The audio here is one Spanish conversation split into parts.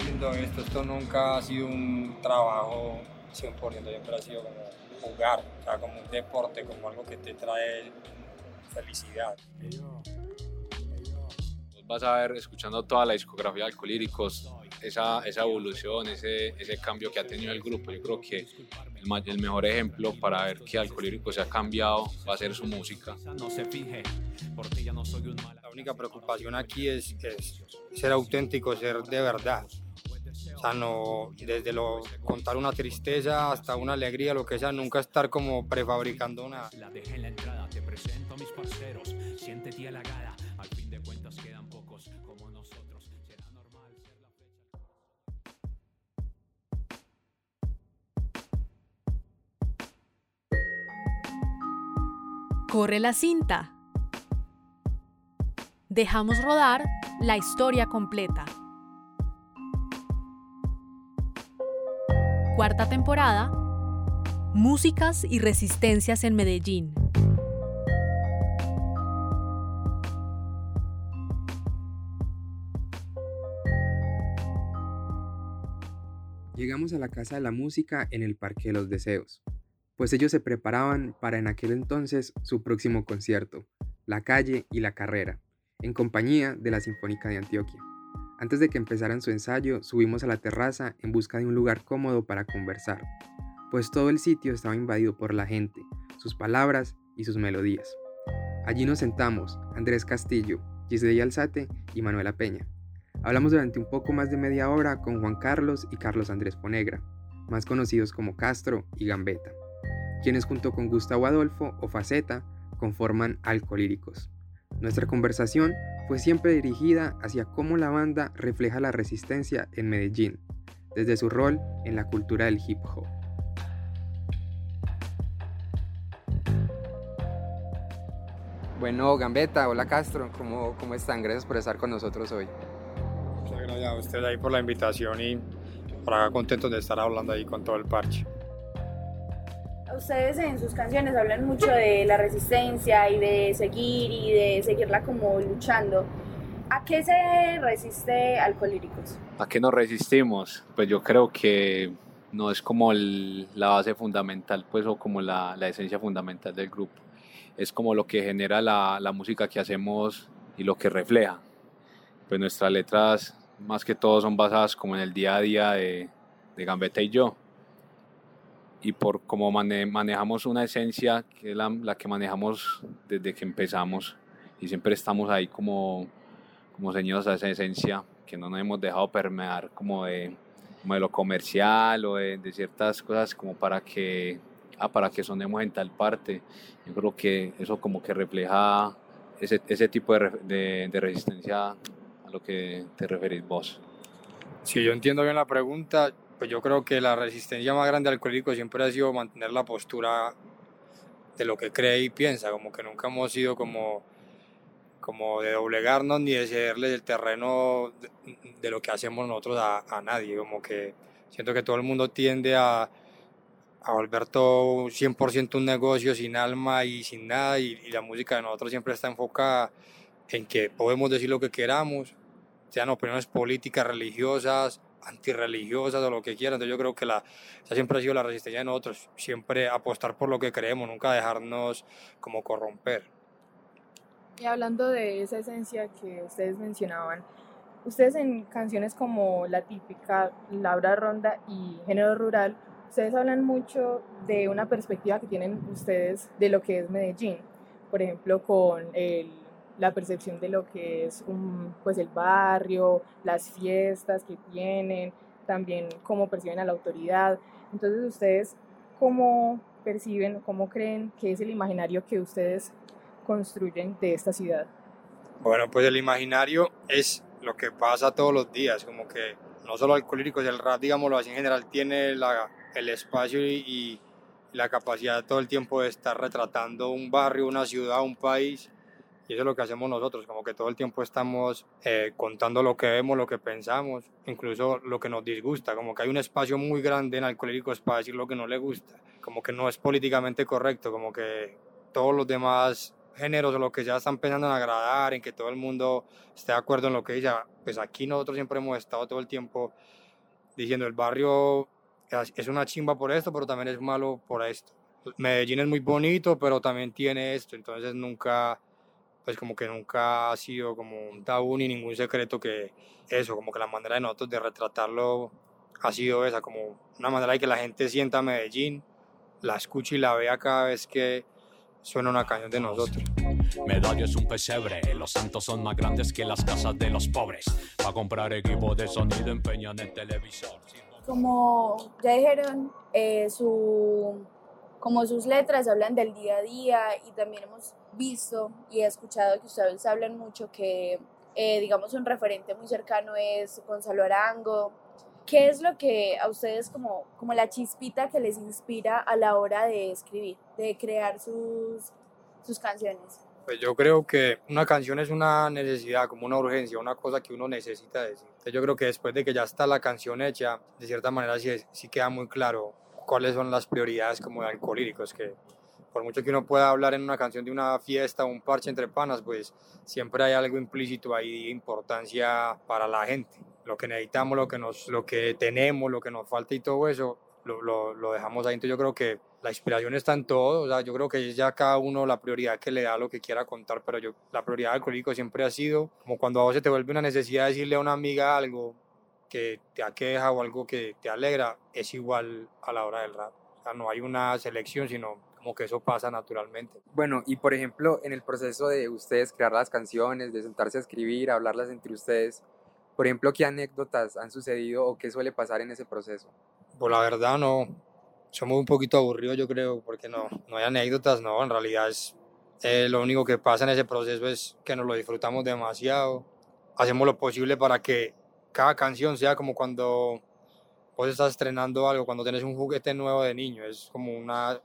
haciendo esto, esto nunca ha sido un trabajo 100%, siempre ha sido como jugar, o sea, como un deporte, como algo que te trae felicidad. Vas a ver, escuchando toda la discografía de Alcolíricos, esa, esa evolución, ese, ese cambio que ha tenido el grupo. Yo creo que el, el mejor ejemplo para ver que Alcolírico se ha cambiado va a ser su música. La única preocupación aquí es, es ser auténtico, ser de verdad. O sea, no, desde lo, contar una tristeza hasta una alegría, lo que sea, nunca estar como prefabricando una. La dejé en la entrada, te presento a mis parceros, siéntete halagada, al fin de cuentas quedan pocos como nosotros. Será normal ser la flecha. Corre la cinta. Dejamos rodar la historia completa. Cuarta temporada, Músicas y Resistencias en Medellín. Llegamos a la Casa de la Música en el Parque de los Deseos, pues ellos se preparaban para en aquel entonces su próximo concierto, La Calle y la Carrera, en compañía de la Sinfónica de Antioquia. Antes de que empezaran su ensayo, subimos a la terraza en busca de un lugar cómodo para conversar, pues todo el sitio estaba invadido por la gente, sus palabras y sus melodías. Allí nos sentamos, Andrés Castillo, Giselle Alzate y Manuela Peña. Hablamos durante un poco más de media hora con Juan Carlos y Carlos Andrés Ponegra, más conocidos como Castro y Gambetta, quienes junto con Gustavo Adolfo o Faceta conforman Alcolíricos. Nuestra conversación fue siempre dirigida hacia cómo la banda refleja la resistencia en Medellín, desde su rol en la cultura del hip hop. Bueno, Gambetta, hola Castro, ¿cómo, ¿cómo están? Gracias por estar con nosotros hoy. Muchas gracias a ustedes ahí por la invitación y por acá contentos de estar hablando ahí con todo el parche. Ustedes en sus canciones hablan mucho de la resistencia y de seguir y de seguirla como luchando. ¿A qué se resiste Alcolíricos? ¿A qué nos resistimos? Pues yo creo que no es como la base fundamental, pues, o como la, la, esencia fundamental del grupo. Es como lo que genera la, la, música que hacemos y lo que refleja. Pues nuestras letras, más que todo, son basadas como en el día a día de, de Gambetta y yo y por cómo manejamos una esencia que es la, la, que manejamos desde que empezamos y siempre estamos ahí como, como señores a esa esencia que no nos hemos dejado permear como de, como de lo comercial o de, de, ciertas cosas como para que, ah, para que sonemos en tal parte. Yo creo que eso como que refleja ese, ese tipo de, de, de resistencia a lo que te referís vos. Si yo entiendo bien la pregunta, pues yo creo que la resistencia más grande al alcohólico siempre ha sido mantener la postura de lo que cree y piensa, como que nunca hemos sido como, como de doblegarnos ni de cederle el terreno de, lo que hacemos nosotros a, nadie, como que siento que todo el mundo tiende a, a volver todo 100% un negocio sin alma y sin nada y, y la música de nosotros siempre está enfocada en que podemos decir lo que queramos, sean opiniones políticas, religiosas, antirreligiosas o lo que quieran. Entonces yo creo que la, esa siempre ha sido la resistencia de nosotros, siempre apostar por lo que creemos, nunca dejarnos como corromper. Y hablando de esa esencia que ustedes mencionaban, ustedes en canciones como La Típica, Laura Ronda y Género Rural, ustedes hablan mucho de una perspectiva que tienen ustedes de lo que es Medellín. Por ejemplo, con el la percepción de lo que es un, pues el barrio, las fiestas que tienen, también cómo perciben a la autoridad. Entonces ustedes, ¿cómo perciben, cómo creen que es el imaginario que ustedes construyen de esta ciudad? Bueno, pues el imaginario es lo que pasa todos los días, como que no solo Alcohólicos, el rap, digámoslo así en general, tiene el espacio y, y la capacidad todo el tiempo de estar retratando un barrio, una ciudad, un país y eso es lo que hacemos nosotros, como que todo el tiempo estamos eh, contando lo que vemos, lo que pensamos, incluso lo que nos disgusta, como que hay un espacio muy grande en Alcohólicos para decir lo que no le gusta, como que no es políticamente correcto, como que todos los demás géneros o lo que ya están pensando en agradar, en que todo el mundo esté de acuerdo en lo que dice. Pues aquí nosotros siempre hemos estado todo el tiempo diciendo el barrio es una chimba por esto, pero también es malo por esto. Medellín es muy bonito, pero también tiene esto, entonces nunca, pues como que nunca ha sido como un tabú ni ningún secreto que eso, como que la manera de nosotros de retratarlo ha sido esa, como una manera de que la gente sienta Medellín, la escuche y la vea cada vez que suena una canción de nosotros. Medallo es un pesebre, los santos son más grandes que las casas de los pobres. Para comprar equipo de sonido empeñan el televisor. Como ya dijeron, eh, su, como sus letras hablan del día a día y también hemos visto y he escuchado que ustedes hablan mucho que, eh, digamos, un referente muy cercano es Gonzalo Arango, ¿Qué es lo que a ustedes como, como la chispita que les inspira a la hora de escribir, de crear sus, sus canciones? Pues yo creo que una canción es una necesidad, como una urgencia, una cosa que uno necesita decir. yo creo que después de que ya está la canción hecha, de cierta manera sí, sí queda muy claro cuáles son las prioridades como de alcohólicos, que por mucho que uno pueda hablar en una canción de una fiesta o un parche entre panas, pues siempre hay algo implícito ahí de importancia para la gente lo que necesitamos, lo que, nos, lo que tenemos, lo que nos falta y todo eso, lo, lo, lo dejamos ahí. Entonces yo creo que la inspiración está en todo, o sea, yo creo que es ya cada uno la prioridad que le da lo que quiera contar, pero yo, la prioridad del alcohólico siempre ha sido como cuando a vos se te vuelve una necesidad de decirle a una amiga algo que te aqueja o algo que te alegra, es igual a la hora del rap. O sea, no hay una selección, sino como que eso pasa naturalmente. Bueno, y por ejemplo, en el proceso de ustedes crear las canciones, de sentarse a escribir, hablarlas entre ustedes, por ejemplo, ¿qué anécdotas han sucedido o qué suele pasar en ese proceso? Pues la verdad no, somos un poquito aburridos yo creo, porque no, no hay anécdotas, no, en realidad es eh, lo único que pasa en ese proceso es que nos lo disfrutamos demasiado, hacemos lo posible para que cada canción sea como cuando vos estás estrenando algo, cuando tenés un juguete nuevo de niño, es como una,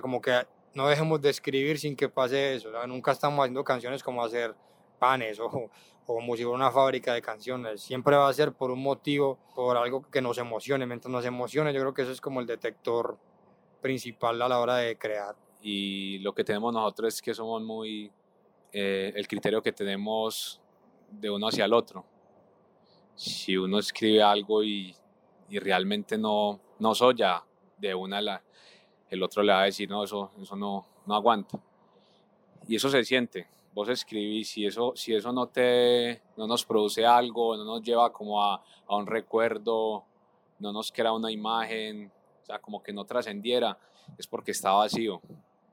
como que no dejemos de escribir sin que pase eso, nunca estamos haciendo canciones como hacer panes o, o como si fuera una fábrica de canciones. Siempre va a ser por un motivo, por algo que nos emocione. Mientras nos emocione, yo creo que eso es como el detector principal a la hora de crear. Y lo que tenemos nosotros es que somos muy, eh, el criterio que tenemos de uno hacia el otro. Si uno escribe algo y, y realmente no, no soya de una, la, el otro le va a decir, no, eso, eso no, no aguanta. Y eso se siente, vos escribís, si eso, si eso no, te, no nos produce algo, no nos lleva como a, a un recuerdo, no nos crea una imagen, o sea, como que no trascendiera, es porque está vacío.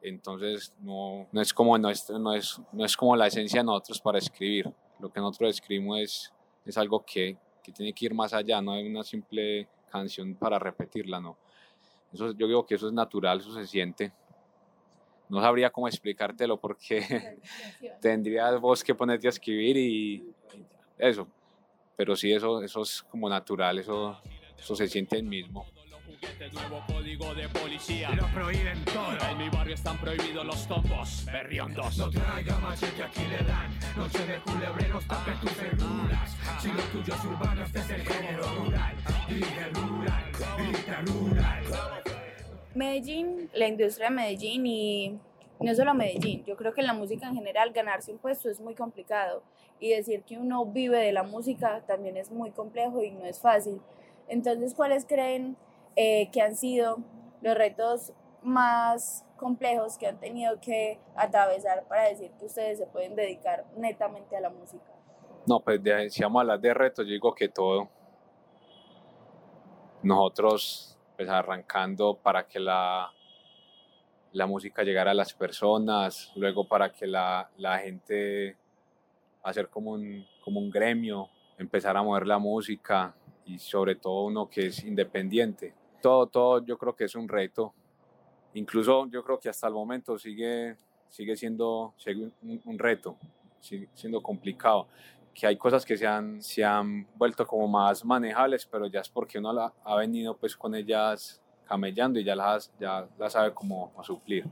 Entonces no, no, es como, no, es, no, es, no es como la esencia de nosotros para escribir. Lo que nosotros escribimos es, es algo que, que tiene que ir más allá, no es una simple canción para repetirla, no. Eso, yo digo que eso es natural, eso se siente no sabría cómo explicártelo porque tendrías vos que ponerte a escribir y eso. Pero sí, eso, eso es como natural, eso, eso se siente el mismo. Nuevo código de policía. Lo prohíben todo. En mi barrio están prohibidos los tombos, berriondos. No traiga machete, aquí le dan. Noche de culebreros, tape tus férmulas. Si lo tuyo es urbano, este es el género rural. Grita rural, grita rural. Medellín, la industria de Medellín y no solo Medellín, yo creo que en la música en general ganarse un puesto es muy complicado y decir que uno vive de la música también es muy complejo y no es fácil. Entonces, ¿cuáles creen eh, que han sido los retos más complejos que han tenido que atravesar para decir que ustedes se pueden dedicar netamente a la música? No, pues de, si vamos a hablar de retos, yo digo que todo. Nosotros pues arrancando para que la, la música llegara a las personas, luego para que la, la gente hacer como un, como un gremio, empezar a mover la música y sobre todo uno que es independiente. Todo, todo yo creo que es un reto. Incluso yo creo que hasta el momento sigue, sigue siendo un, un reto, sigue siendo complicado que hay cosas que se han, se han vuelto como más manejables, pero ya es porque uno la, ha venido pues con ellas camellando y ya las, ya las sabe cómo suplir.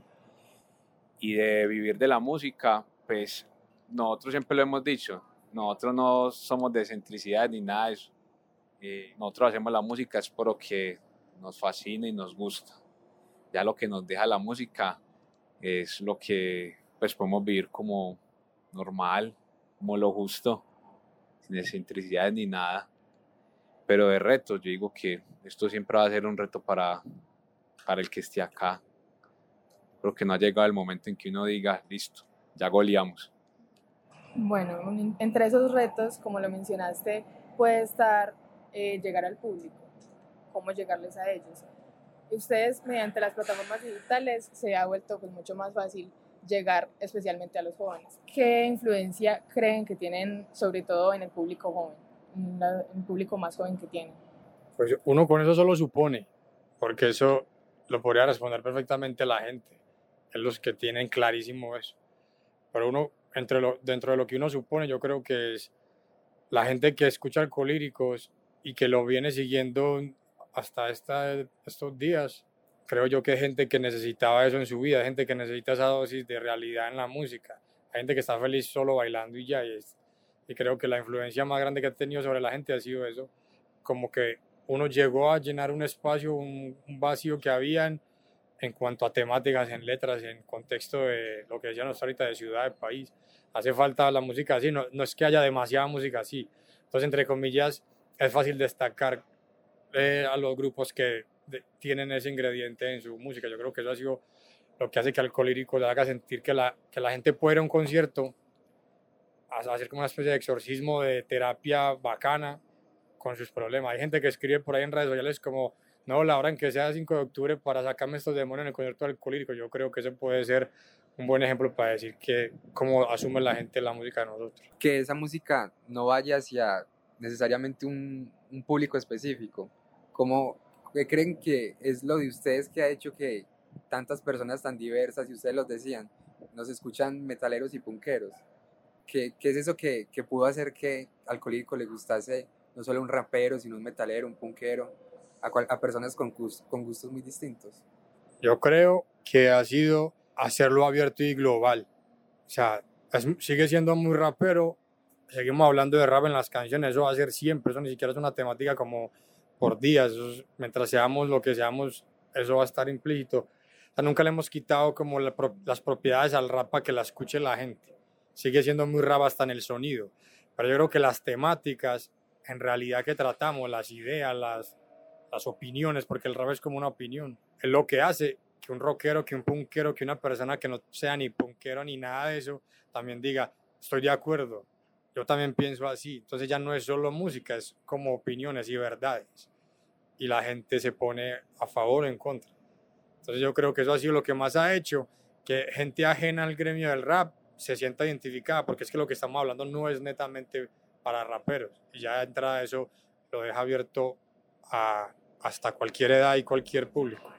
Y de vivir de la música, pues nosotros siempre lo hemos dicho, nosotros no somos de centricidad ni nada de eso. Eh, nosotros hacemos la música es por lo que nos fascina y nos gusta. Ya lo que nos deja la música es lo que, pues podemos vivir como normal, como lo justo, sin excentricidades ni nada. Pero de retos, yo digo que esto siempre va a ser un reto para, para el que esté acá. Creo que no ha llegado el momento en que uno diga, listo, ya goleamos. Bueno, entre esos retos, como lo mencionaste, puede estar eh, llegar al público, cómo llegarles a ellos. Ustedes, mediante las plataformas digitales, se ha vuelto pues, mucho más fácil llegar especialmente a los jóvenes. ¿Qué influencia creen que tienen, sobre todo en el público joven, en el público más joven que tienen? Pues uno con eso solo supone, porque eso lo podría responder perfectamente la gente, es los que tienen clarísimo eso. Pero uno, entre lo, dentro de lo que uno supone, yo creo que es la gente que escucha alcohólíricos y que lo viene siguiendo hasta estos días, creo yo que hay gente que necesitaba eso en su vida, gente que necesita esa dosis de realidad en la música, gente que está feliz solo bailando y ya, y, y creo que la influencia más grande que ha tenido sobre la gente ha sido eso, como que uno llegó a llenar un espacio, un, vacío que habían en cuanto a temáticas, en letras, en contexto de lo que decíamos ahorita de ciudad, de país. Hace falta la música así, no, no es que haya demasiada música así. Entonces, entre comillas, es fácil destacar eh, a los grupos que tienen ese ingrediente en su música. Yo creo que eso ha sido lo que hace que Alcolírico le haga sentir que la, que la gente puede ir a un concierto, a hacer como una especie de exorcismo, de terapia bacana con sus problemas. Hay gente que escribe por ahí en redes sociales como, no, la hora en que sea 5 de octubre para sacarme estos demonios en el concierto alcohólico. Yo creo que ese puede ser un buen ejemplo para decir que cómo asume la gente la música de nosotros. Que esa música no vaya hacia necesariamente un, un público específico. ¿Cómo ¿qué creen que es lo de ustedes que ha hecho que tantas personas tan diversas, y ustedes lo decían, nos escuchan metaleros y punqueros? ¿Qué, qué es eso que, que, pudo hacer que Alcohólico le gustase no solo un rapero, sino un metalero, un punquero, a, a personas con, con gustos muy distintos? Yo creo que ha sido hacerlo abierto y global. O sea, sigue siendo muy rapero, seguimos hablando de rap en las canciones, eso va a ser siempre, eso ni siquiera es una temática como por días, mientras seamos lo que seamos, eso va a estar implícito. O nunca le hemos quitado como las propiedades al rap para que la escuche la gente. Sigue siendo muy rap hasta en el sonido. Pero yo creo que las temáticas, en realidad que tratamos, las ideas, las, las opiniones, porque el rap es como una opinión, es lo que hace que un rockero, que un punkero, que una persona que no sea ni punkero ni nada de eso, también diga, estoy de acuerdo, yo también pienso así. Entonces ya no es solo música, es como opiniones y verdades y la gente se pone a favor o en contra. Entonces yo creo que eso ha sido lo que más ha hecho que gente ajena al gremio del rap se sienta identificada, porque es que lo que estamos hablando no es netamente para raperos, y ya de entrada eso lo deja abierto a hasta cualquier edad y cualquier público.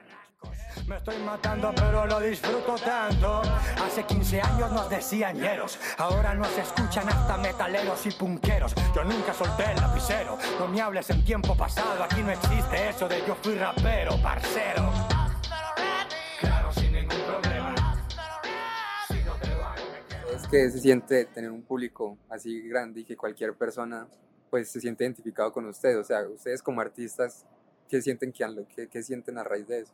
Me estoy matando pero lo disfruto tanto. Hace 15 años nos decían ñeros. Ahora nos escuchan hasta metaleros y punqueros. Yo nunca solté el lapicero. No me hables en tiempo pasado. Aquí no existe eso de yo fui rapero, parcero. Claro, sin ningún problema. Es que se siente tener un público así grande y que cualquier persona pues se siente identificado con usted. O sea, ustedes como artistas, ¿qué sienten, que, qué sienten a raíz de eso?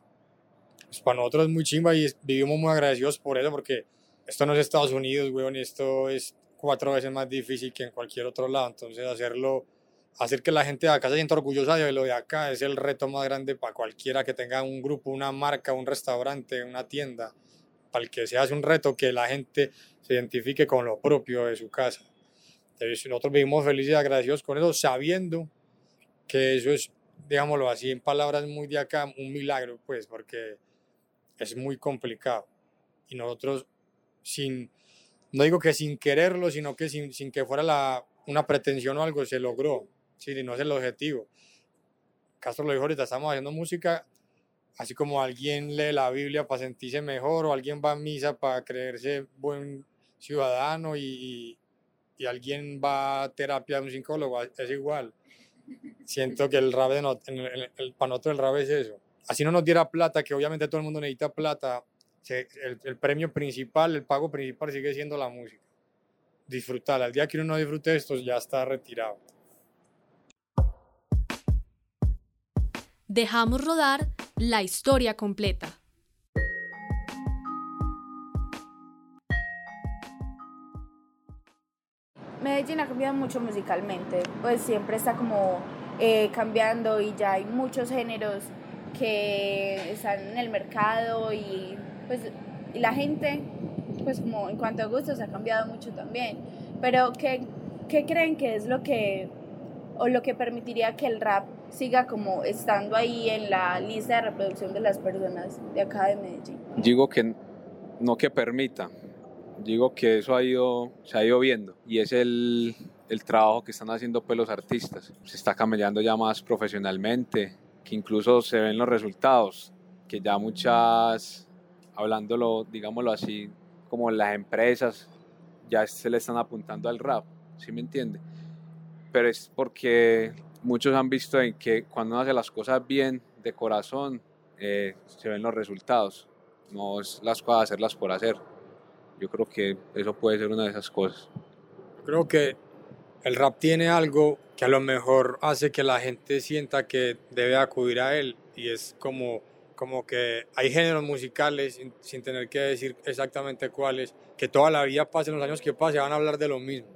Pues para nosotros es muy chimba y vivimos muy agradecidos por eso, porque esto no es Estados Unidos, weón, y esto es cuatro veces más difícil que en cualquier otro lado. Entonces, hacerlo, hacer que la gente de acá se sienta orgullosa de lo de acá es el reto más grande para cualquiera que tenga un grupo, una marca, un restaurante, una tienda. Para el que se hace un reto que la gente se identifique con lo propio de su casa. Entonces, nosotros vivimos felices y agradecidos con eso, sabiendo que eso es, digámoslo así, en palabras muy de acá, un milagro, pues, porque es muy complicado. Y nosotros, sin, no digo que sin quererlo, sino que sin, sin que fuera la, una pretensión o algo, se logró. Sí, no es el objetivo. Castro lo dijo ahorita, estamos haciendo música así como alguien lee la Biblia para sentirse mejor o alguien va a misa para creerse buen ciudadano y, y, alguien va a terapia de un psicólogo, es igual. Siento que el rap, de no, para nosotros es eso así no nos diera plata, que obviamente todo el mundo necesita plata, el, premio principal, el pago principal sigue siendo la música. Disfrutar. Al día que uno no disfrute esto, ya está retirado. Dejamos rodar la historia completa. Medellín ha cambiado mucho musicalmente, pues siempre está como eh, cambiando y ya hay muchos géneros que están en el mercado y pues y la gente, pues como en cuanto a gustos ha cambiado mucho también. Pero ¿qué, ¿qué creen que es lo que, o lo que permitiría que el rap siga como estando ahí en la lista de reproducción de las personas de acá de Medellín? Digo que no que permita, digo que eso ha ido, se ha ido viendo y es el, el trabajo que están haciendo pues los artistas. Se está camellando ya más profesionalmente, que incluso se ven los resultados, que ya muchas, hablándolo, digámoslo así, como las empresas ya se le están apuntando al rap, ¿sí me entiende? Pero es porque muchos han visto en que cuando uno hace las cosas bien, de corazón, eh, se ven los resultados, no es las cosas hacerlas por hacer. Yo creo que eso puede ser una de esas cosas. Creo que el rap tiene algo que a lo mejor hace que la gente sienta que debe acudir a él y es como, como que hay géneros musicales, sin, tener que decir exactamente cuáles, que toda la vida pasen los años que pasen, van a hablar de lo mismo.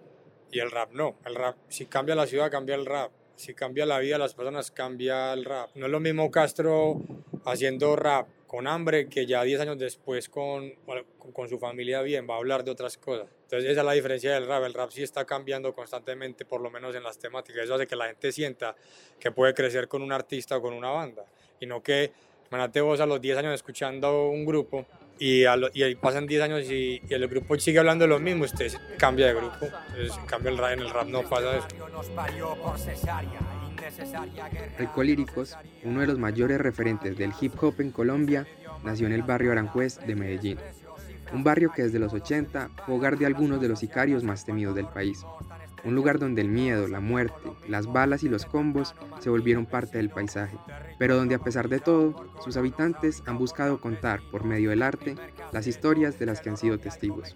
Y el rap no, el rap, si cambia la ciudad, cambia el rap. Si cambia la vida de las personas, cambia el rap. No es lo mismo Castro haciendo rap con hambre que ya 10 años después con, con su familia bien, va a hablar de otras cosas. Entonces esa es la diferencia del rap. El rap sí está cambiando constantemente, por lo menos en las temáticas. Eso hace que la gente sienta que puede crecer con un artista o con una banda. Y no que, imagínate vos a los 10 años escuchando un grupo y, a lo, y ahí pasan 10 años y, y, el grupo sigue hablando de lo mismo, usted cambia de grupo. Entonces, en cambio el rap, en el rap no pasa eso. Alcolíricos, uno de los mayores referentes del hip hop en Colombia, nació en el barrio Aranjuez de Medellín, un barrio que desde los 80 fue hogar de algunos de los sicarios más temidos del país, un lugar donde el miedo, la muerte, las balas y los combos se volvieron parte del paisaje, pero donde a pesar de todo, sus habitantes han buscado contar por medio del arte las historias de las que han sido testigos,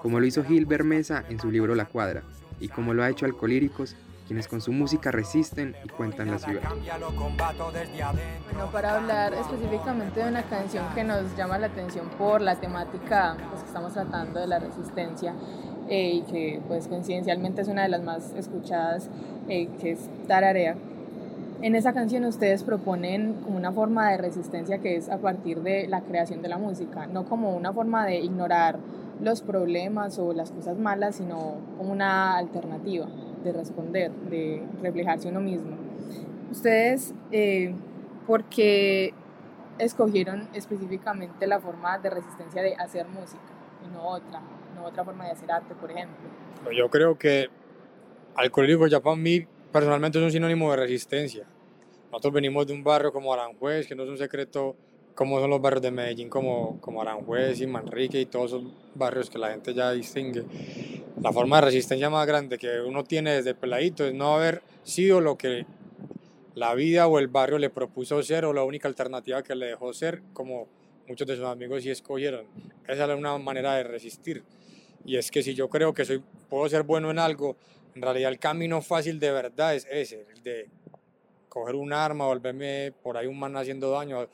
como lo hizo Gil Bermesa en su libro La Cuadra, y como lo ha hecho Alcolíricos quienes con su música resisten y cuentan la ciudad. Bueno, para hablar específicamente de una canción que nos llama la atención por la temática pues, que estamos tratando de la resistencia eh, y que pues coincidencialmente es una de las más escuchadas, eh, que es Tararea. En esa canción ustedes proponen como una forma de resistencia que es a partir de la creación de la música, no como una forma de ignorar los problemas o las cosas malas, sino como una alternativa de responder, de reflejarse uno mismo. Ustedes, eh, ¿por qué escogieron específicamente la forma de resistencia de hacer música y no otra, no otra forma de hacer arte, por ejemplo? Yo creo que Alcohólico ya para mí personalmente es un sinónimo de resistencia. Nosotros venimos de un barrio como Aranjuez, que no es un secreto como son los barrios de Medellín, como, como Aranjuez y Manrique y todos esos barrios que la gente ya distingue. La forma de resistencia más grande que uno tiene desde peladito es no haber sido lo que la vida o el barrio le propuso ser o la única alternativa que le dejó ser, como muchos de sus amigos sí escogieron. Esa es una manera de resistir. Y es que si yo creo que soy, puedo ser bueno en algo, en realidad el camino fácil de verdad es ese, el de coger un arma, volverme por ahí un man haciendo daño,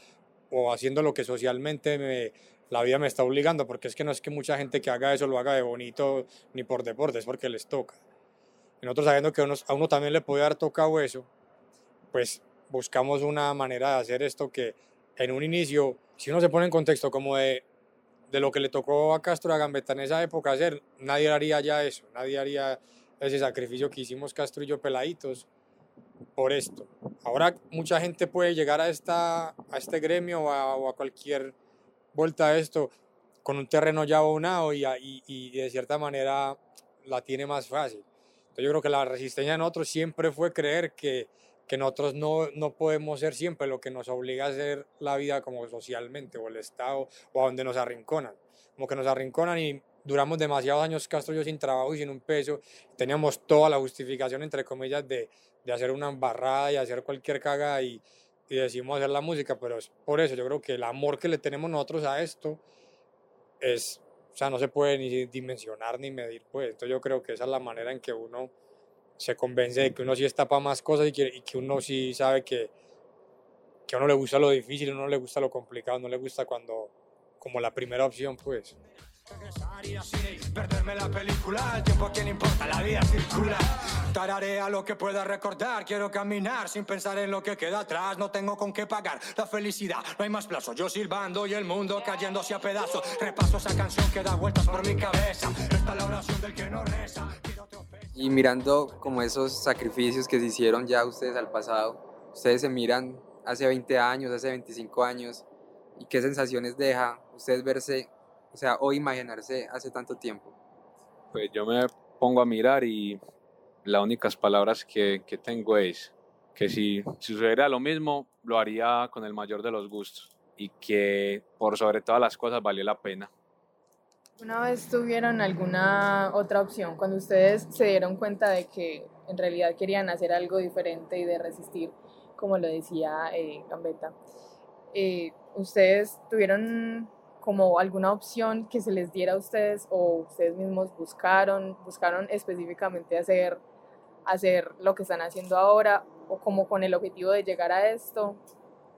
o haciendo lo que socialmente me, la vida me está obligando, porque es que no es que mucha gente que haga eso lo haga de bonito ni por deporte, es porque les toca. Y nosotros sabiendo que a uno también le puede haber tocado eso, pues buscamos una manera de hacer esto que en un inicio, si uno se pone en contexto como de, de lo que le tocó a Castro a Gambetta en esa época hacer, nadie haría ya eso, nadie haría ese sacrificio que hicimos Castro y yo peladitos por esto. Ahora mucha gente puede llegar a, esta, a este gremio o a, cualquier vuelta a esto con un terreno ya abonado y, y, y, de cierta manera la tiene más fácil. Entonces yo creo que la resistencia de nosotros siempre fue creer que, que nosotros no, no podemos ser siempre lo que nos obliga a hacer la vida como socialmente o el Estado o a donde nos arrinconan. Como que nos arrinconan y duramos demasiados años Castro y yo sin trabajo y sin un peso. Teníamos toda la justificación, entre comillas, de, de hacer una embarrada y hacer cualquier caga y, y decimos hacer la música, pero es por eso yo creo que el amor que le tenemos nosotros a esto es, o sea, no se puede ni dimensionar ni medir, pues. Entonces yo creo que esa es la manera en que uno se convence de que uno sí está para más cosas y que, y que uno sí sabe que, que a uno le gusta lo difícil, a uno le gusta lo complicado, no le gusta cuando, como la primera opción, pues. Perderme la película, el tiempo a quien importa, la vida circula. Tararea lo que pueda recordar, quiero caminar sin pensar en lo que queda atrás. No tengo con qué pagar la felicidad, no hay más plazo. Yo silbando y el mundo cayéndose a pedazos. Repaso esa canción que da vueltas por mi cabeza. Esta la oración del que no reza. Y mirando como esos sacrificios que se hicieron ya ustedes al pasado, ustedes se miran hace 20 años, hace 25 años, y qué sensaciones deja ustedes verse o sea, o imaginarse hace tanto tiempo? Pues yo me pongo a mirar y las únicas palabras que, que tengo es que si, si sucediera lo mismo, lo haría con el mayor de los gustos y que por sobre todas las cosas valió la pena. ¿Una vez tuvieron alguna otra opción cuando ustedes se dieron cuenta de que en realidad querían hacer algo diferente y de resistir, como lo decía eh, Gambetta? Eh, ¿Ustedes tuvieron como alguna opción que se les diera a ustedes o ustedes mismos buscaron, buscaron específicamente hacer, hacer lo que están haciendo ahora o como con el objetivo de llegar a esto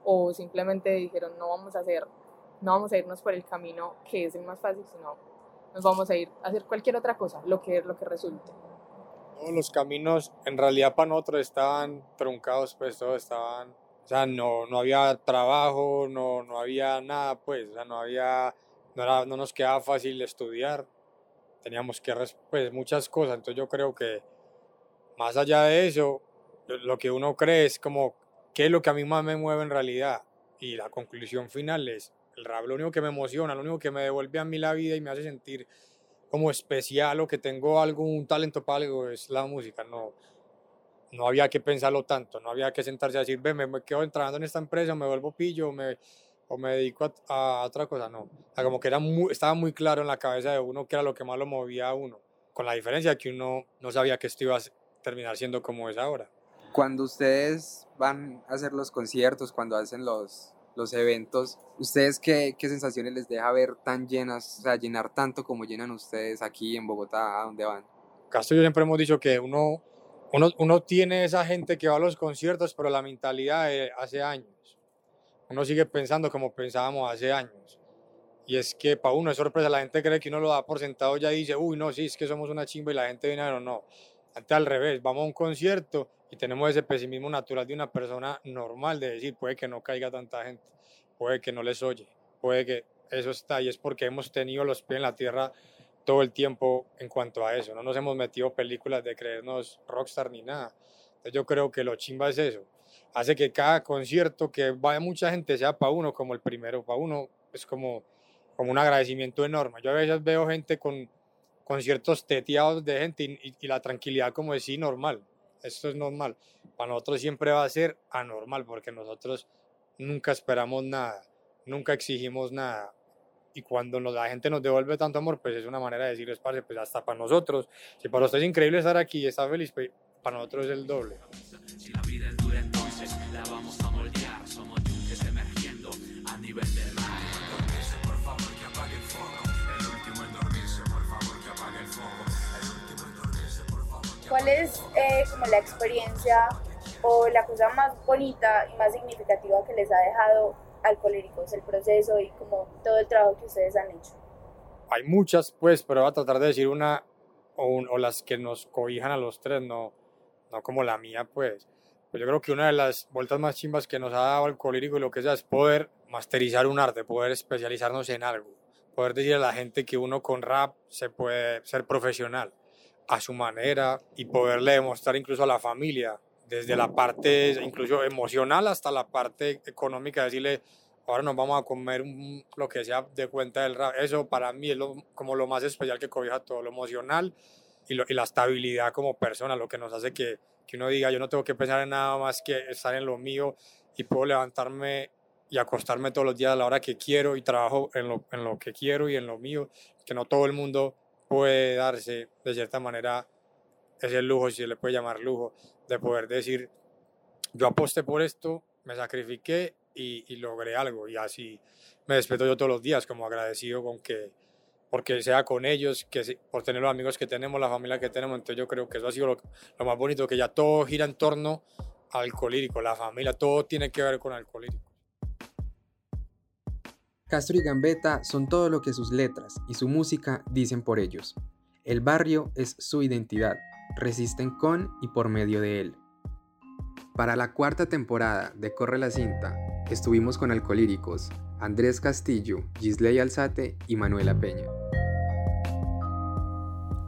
o simplemente dijeron no vamos a hacer, no vamos a irnos por el camino que es el más fácil, sino nos vamos a ir a hacer cualquier otra cosa, lo que, lo que resulte. Todos los caminos en realidad para nosotros estaban truncados, pues todos estaban o sea, no, no había trabajo, no, no había nada, pues, o sea, no había, no, era, no nos quedaba fácil estudiar, teníamos que, pues, muchas cosas, entonces yo creo que más allá de eso, lo que uno cree es como, ¿qué es lo que a mí más me mueve en realidad? Y la conclusión final es, el rap lo único que me emociona, lo único que me devuelve a mí la vida y me hace sentir como especial o que tengo algún talento para algo es la música, no, no había que pensarlo tanto, no había que sentarse a decir, ve, me, quedo entrando en esta empresa, me vuelvo pillo, me, o me dedico a, otra cosa, no. O como que era muy, estaba muy claro en la cabeza de uno que era lo que más lo movía a uno, con la diferencia que uno no sabía que esto iba a terminar siendo como es ahora. Cuando ustedes van a hacer los conciertos, cuando hacen los, los eventos, ¿ustedes qué, qué sensaciones les deja ver tan llenas, o sea, llenar tanto como llenan ustedes aquí en Bogotá, a dónde van? Castro, yo siempre hemos dicho que uno uno, uno, tiene esa gente que va a los conciertos, pero la mentalidad de hace años. Uno sigue pensando como pensábamos hace años. Y es que para uno es sorpresa, la gente cree que uno lo da por sentado ya dice, uy, no, sí, es que somos una chimba y la gente viene a ver, no. Antes al revés, vamos a un concierto y tenemos ese pesimismo natural de una persona normal de decir, puede que no caiga tanta gente, puede que no les oye, puede que eso está y es porque hemos tenido los pies en la tierra todo el tiempo en cuanto a eso. No nos hemos metido películas de creernos rockstar ni nada. Entonces yo creo que lo chimba es eso. Hace que cada concierto que vaya mucha gente sea para uno como el primero. Para uno es como, como un agradecimiento enorme. Yo a veces veo gente con conciertos teteados de gente y, y la tranquilidad como decir normal. Esto es normal. Para nosotros siempre va a ser anormal porque nosotros nunca esperamos nada, nunca exigimos nada y cuando la gente nos devuelve tanto amor, pues es una manera de decirles, parce, pues hasta para nosotros, si para usted es increíble estar aquí y estar feliz, pues para nosotros es el doble. Si la vida es dura, entonces la vamos a moldear, somos yunques emergiendo a nivel del mar. por favor, que apague el fuego. El último en dormirse, por favor, que apague el fuego. El último en dormirse, por favor. ¿Cuál es eh, como la experiencia o la cosa más bonita y más significativa que les ha dejado alcohólicos, el proceso y como todo el trabajo que ustedes han hecho? Hay muchas, pues, pero voy a tratar de decir una o, o las que nos cobijan a los tres, no, no como la mía, pues. Pues yo creo que una de las vueltas más chimbas que nos ha dado Alcohólico y lo que sea es poder masterizar un arte, poder especializarnos en algo, poder decir a la gente que uno con rap se puede ser profesional a su manera y poderle demostrar incluso a la familia desde la parte incluso emocional hasta la parte económica, decirle, ahora nos vamos a comer lo que sea de cuenta del rap. Eso para mí es como lo más especial que cobija todo, lo emocional y, lo, y, la estabilidad como persona, lo que nos hace que, que uno diga, yo no tengo que pensar en nada más que estar en lo mío y puedo levantarme y acostarme todos los días a la hora que quiero y trabajo en lo, en lo que quiero y en lo mío, que no todo el mundo puede darse de cierta manera ese lujo, si se le puede llamar lujo, de poder decir, yo aposté por esto, me sacrifiqué y, logré algo. Y así me despeto yo todos los días como agradecido con que, porque sea con ellos, que por tener los amigos que tenemos, la familia que tenemos. Entonces yo creo que eso ha sido lo, lo más bonito, que ya todo gira en torno al alcohólico, la familia, todo tiene que ver con alcohólico. Castro y Gambetta son todo lo que sus letras y su música dicen por ellos. El barrio es su identidad, resisten con y por medio de él. Para la cuarta temporada de Corre la Cinta, estuvimos con Alcolíricos, Andrés Castillo, Gisley Alzate y Manuela Peña.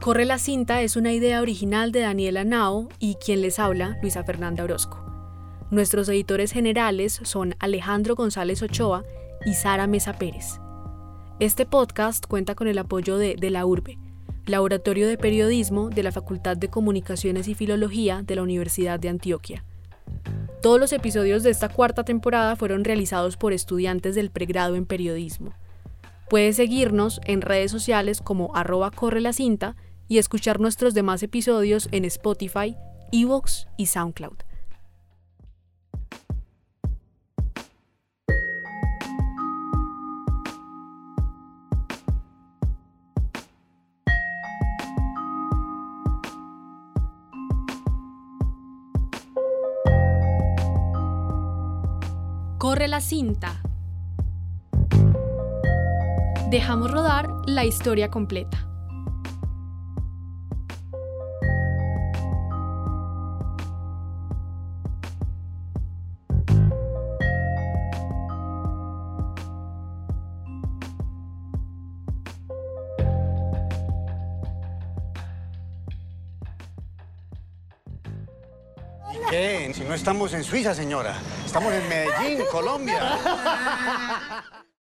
Corre la cinta es una idea original de Daniela Nao y quien les habla, Luisa Fernanda Orozco. Nuestros editores generales son Alejandro González Ochoa y Sara Mesa Pérez. Este podcast cuenta con el apoyo de De la Urbe, Laboratorio de Periodismo de la Facultad de Comunicaciones y Filología de la Universidad de Antioquia. Todos los episodios de esta cuarta temporada fueron realizados por estudiantes del pregrado en periodismo. Puedes seguirnos en redes sociales como arroba corre la cinta y escuchar nuestros demás episodios en Spotify, Evox y SoundCloud. Corre la cinta. Dejamos rodar la historia completa. ¿Y qué? Si no estamos en Suiza, señora. Estamos en Medellín, Colombia.